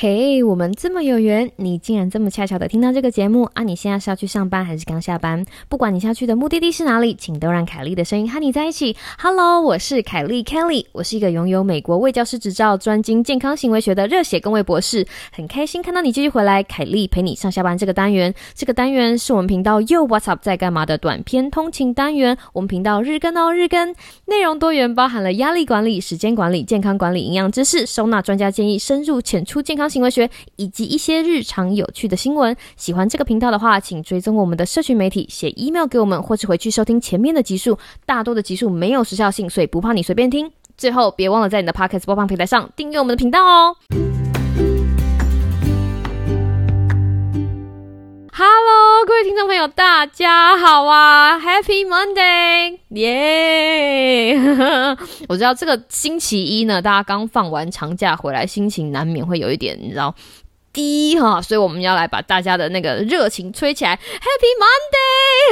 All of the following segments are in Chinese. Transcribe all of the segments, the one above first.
嘿，我们这么有缘，你竟然这么恰巧的听到这个节目啊！你现在是要去上班还是刚下班？不管你下去的目的地是哪里，请都让凯莉的声音和你在一起。Hello，我是凯莉 Kelly，我是一个拥有美国卫教师执照、专精健康行为学的热血公卫博士。很开心看到你继续回来，凯莉陪你上下班这个单元。这个单元是我们频道又 What's Up 在干嘛的短篇通勤单元。我们频道日更哦，日更，内容多元，包含了压力管理、时间管理、健康管理、营养知识、收纳专家建议、深入浅出健康。行为学以及一些日常有趣的新闻。喜欢这个频道的话，请追踪我们的社群媒体，写 email 给我们，或是回去收听前面的集数。大多的集数没有时效性，所以不怕你随便听。最后，别忘了在你的 podcast 播放平台上订阅我们的频道哦。Hello，各位听众朋友，大家好啊！Happy Monday，耶！我知道这个星期一呢，大家刚放完长假回来，心情难免会有一点，你知道。低哈，所以我们要来把大家的那个热情吹起来。Happy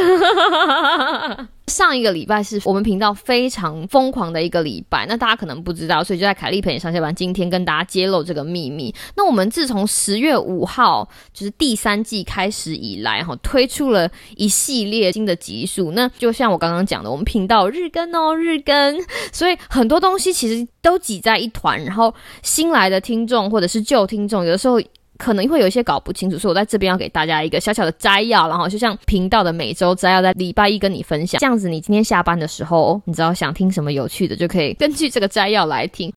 Monday！上一个礼拜是我们频道非常疯狂的一个礼拜，那大家可能不知道，所以就在凯丽陪你上下班，今天跟大家揭露这个秘密。那我们自从十月五号就是第三季开始以来，哈，推出了一系列新的集数。那就像我刚刚讲的，我们频道日更哦，日更，所以很多东西其实都挤在一团，然后新来的听众或者是旧听众，有的时候。可能会有一些搞不清楚，所以我在这边要给大家一个小小的摘要，然后就像频道的每周摘要，在礼拜一跟你分享，这样子你今天下班的时候，你知道想听什么有趣的，就可以根据这个摘要来听。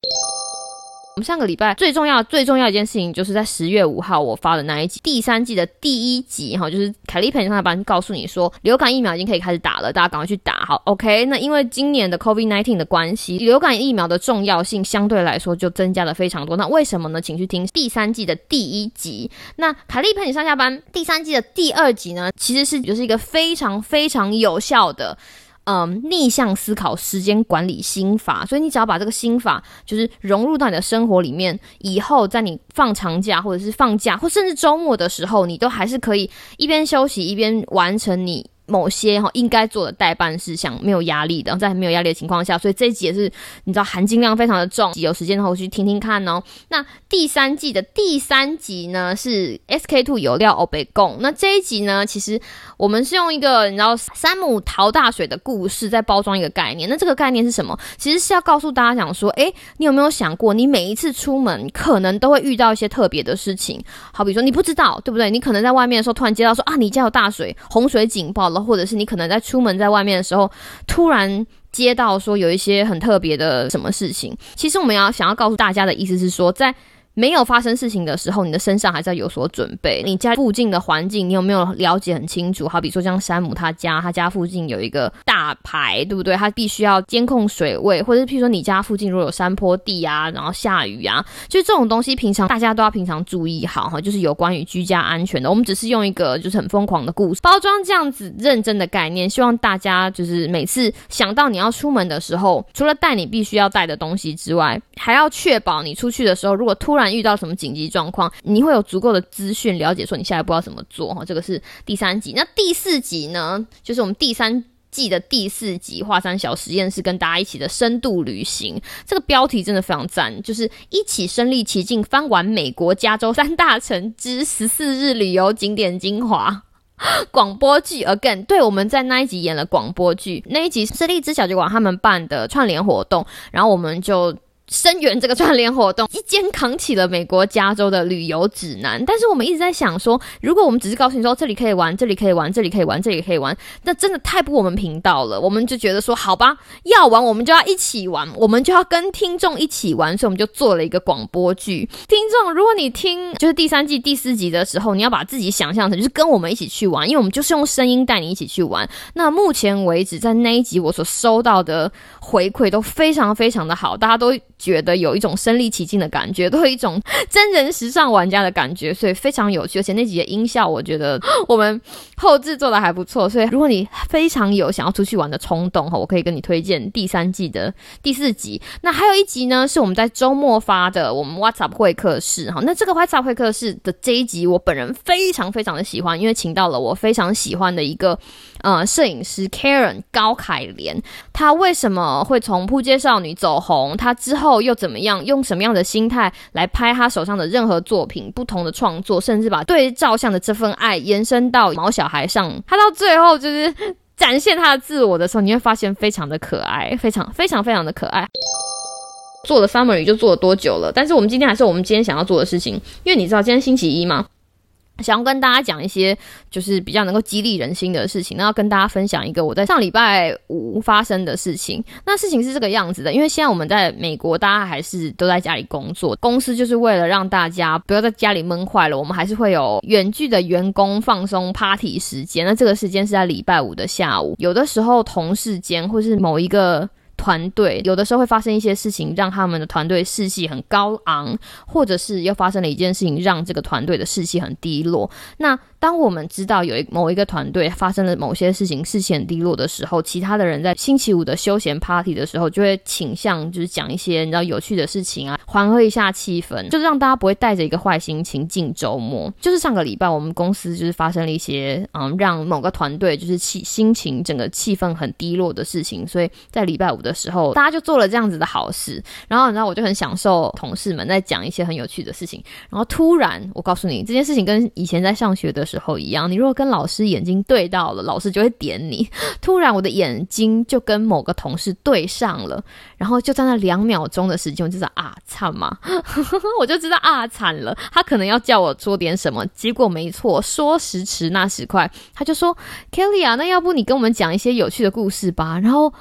我们上个礼拜最重要、最重要一件事情，就是在十月五号我发的那一集第三季的第一集哈，就是凯丽陪上下班告诉你说，流感疫苗已经可以开始打了，大家赶快去打好。OK，那因为今年的 COVID-19 的关系，流感疫苗的重要性相对来说就增加了非常多。那为什么呢？请去听第三季的第一集。那凯利陪你上下班第三季的第二集呢，其实是就是一个非常非常有效的。嗯，逆向思考时间管理心法，所以你只要把这个心法就是融入到你的生活里面，以后在你放长假或者是放假，或甚至周末的时候，你都还是可以一边休息一边完成你。某些哈应该做的代办事项没有压力的，在没有压力的情况下，所以这一集也是你知道含金量非常的重。有时间的话，我去听听看哦。那第三季的第三集呢是 SK Two 有料欧北贡。那这一集呢，其实我们是用一个你知道山姆淘大水的故事在包装一个概念。那这个概念是什么？其实是要告诉大家讲说，哎，你有没有想过，你每一次出门可能都会遇到一些特别的事情？好比说你不知道，对不对？你可能在外面的时候突然接到说啊，你家有大水，洪水警报了。或者是你可能在出门在外面的时候，突然接到说有一些很特别的什么事情。其实我们要想要告诉大家的意思是说，在。没有发生事情的时候，你的身上还是要有所准备。你家附近的环境，你有没有了解很清楚？好比说像山姆他家，他家附近有一个大排，对不对？他必须要监控水位，或者是譬如说你家附近如果有山坡地啊，然后下雨啊，就这种东西，平常大家都要平常注意好哈。就是有关于居家安全的，我们只是用一个就是很疯狂的故事包装这样子认真的概念，希望大家就是每次想到你要出门的时候，除了带你必须要带的东西之外，还要确保你出去的时候，如果突然然遇到什么紧急状况，你会有足够的资讯了解，说你下一步要怎么做哈。这个是第三集，那第四集呢？就是我们第三季的第四集，华山小实验室跟大家一起的深度旅行。这个标题真的非常赞，就是一起身临其境翻完美国加州三大城之十四日旅游景点精华 广播剧。Again，对，我们在那一集演了广播剧，那一集是荔枝小酒馆他们办的串联活动，然后我们就。声援这个串联活动，一肩扛起了美国加州的旅游指南。但是我们一直在想说，如果我们只是告诉你说这里可以玩，这里可以玩，这里可以玩，这里可以玩，那真的太不我们频道了。我们就觉得说，好吧，要玩我们就要一起玩，我们就要跟听众一起玩，所以我们就做了一个广播剧。听众，如果你听就是第三季第四集的时候，你要把自己想象成就是跟我们一起去玩，因为我们就是用声音带你一起去玩。那目前为止，在那一集我所收到的回馈都非常非常的好，大家都。觉得有一种身临其境的感觉，都有一种 真人时尚玩家的感觉，所以非常有趣。而且那几个音效，我觉得 我们后制做的还不错。所以如果你非常有想要出去玩的冲动哈，我可以跟你推荐第三季的第四集。那还有一集呢，是我们在周末发的我们 WhatsApp 会客室哈。那这个 WhatsApp 会客室的这一集，我本人非常非常的喜欢，因为请到了我非常喜欢的一个呃摄影师 Karen 高凯莲。他为什么会从扑街少女走红？他之后后又怎么样，用什么样的心态来拍他手上的任何作品，不同的创作，甚至把对照相的这份爱延伸到毛小孩上，他到最后就是展现他的自我的时候，你会发现非常的可爱，非常非常非常的可爱。做了 summary 就做了多久了？但是我们今天还是我们今天想要做的事情，因为你知道今天星期一嘛？想要跟大家讲一些就是比较能够激励人心的事情，那要跟大家分享一个我在上礼拜五发生的事情。那事情是这个样子的，因为现在我们在美国，大家还是都在家里工作，公司就是为了让大家不要在家里闷坏了，我们还是会有远距的员工放松 party 时间。那这个时间是在礼拜五的下午，有的时候同事间或是某一个。团队有的时候会发生一些事情，让他们的团队士气很高昂，或者是又发生了一件事情，让这个团队的士气很低落。那当我们知道有一某一个团队发生了某些事情，士气很低落的时候，其他的人在星期五的休闲 party 的时候，就会倾向就是讲一些你知道有趣的事情啊，缓和一下气氛，就是让大家不会带着一个坏心情进周末。就是上个礼拜我们公司就是发生了一些嗯，让某个团队就是气心情整个气氛很低落的事情，所以在礼拜五的时候，大家就做了这样子的好事。然后你知道我就很享受同事们在讲一些很有趣的事情。然后突然我告诉你，这件事情跟以前在上学的。时候一样，你如果跟老师眼睛对到了，老师就会点你。突然，我的眼睛就跟某个同事对上了，然后就在那两秒钟的时间，我就知道啊惨嘛，我就知道啊惨了。他可能要叫我说点什么，结果没错，说时迟那时快，他就说 Kelly 啊，那要不你跟我们讲一些有趣的故事吧？然后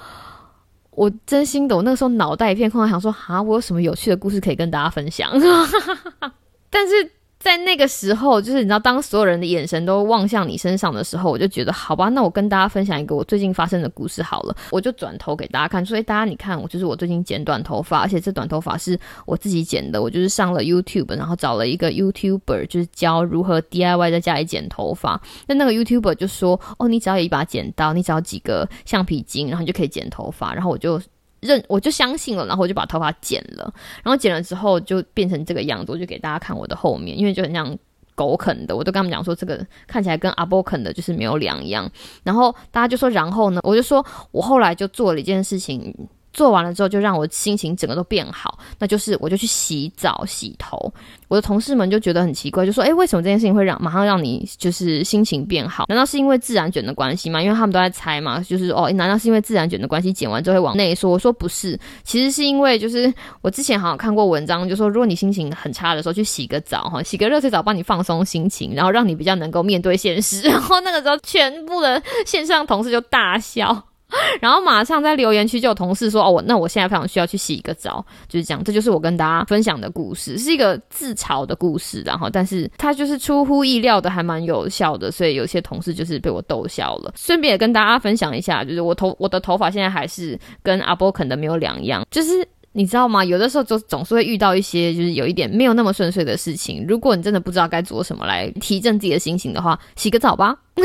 我真心的，我那个时候脑袋一片空白，想说啊，我有什么有趣的故事可以跟大家分享？但是。在那个时候，就是你知道，当所有人的眼神都望向你身上的时候，我就觉得好吧，那我跟大家分享一个我最近发生的故事好了。我就转头给大家看，所以，大家你看，我就是我最近剪短头发，而且这短头发是我自己剪的。我就是上了 YouTube，然后找了一个 YouTuber，就是教如何 DIY 在家里剪头发。那那个 YouTuber 就说：哦，你只要有一把剪刀，你只要几个橡皮筋，然后你就可以剪头发。然后我就。认我就相信了，然后我就把头发剪了，然后剪了之后就变成这个样子，我就给大家看我的后面，因为就很像狗啃的，我都跟他们讲说这个看起来跟阿波啃的就是没有两样，然后大家就说然后呢，我就说我后来就做了一件事情。做完了之后，就让我心情整个都变好。那就是我就去洗澡、洗头。我的同事们就觉得很奇怪，就说：“哎，为什么这件事情会让马上让你就是心情变好？难道是因为自然卷的关系吗？”因为他们都在猜嘛，就是哦，难道是因为自然卷的关系，剪完之后会往内缩？我说不是，其实是因为就是我之前好像看过文章，就说如果你心情很差的时候去洗个澡哈，洗个热水澡帮你放松心情，然后让你比较能够面对现实。然后那个时候，全部的线上同事就大笑。然后马上在留言区就有同事说：“哦，我那我现在非常需要去洗一个澡。”就是这样，这就是我跟大家分享的故事，是一个自嘲的故事。然后，但是它就是出乎意料的，还蛮有效的，所以有些同事就是被我逗笑了。顺便也跟大家分享一下，就是我头我的头发现在还是跟阿波肯的没有两样，就是。你知道吗？有的时候就总是会遇到一些就是有一点没有那么顺遂的事情。如果你真的不知道该做什么来提振自己的心情的话，洗个澡吧。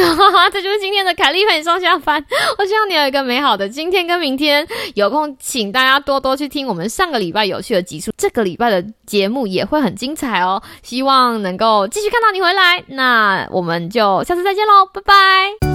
这就是今天的凯丽陪你上下班。我希望你有一个美好的今天跟明天。有空请大家多多去听我们上个礼拜有趣的集数，这个礼拜的节目也会很精彩哦。希望能够继续看到你回来。那我们就下次再见喽，拜拜。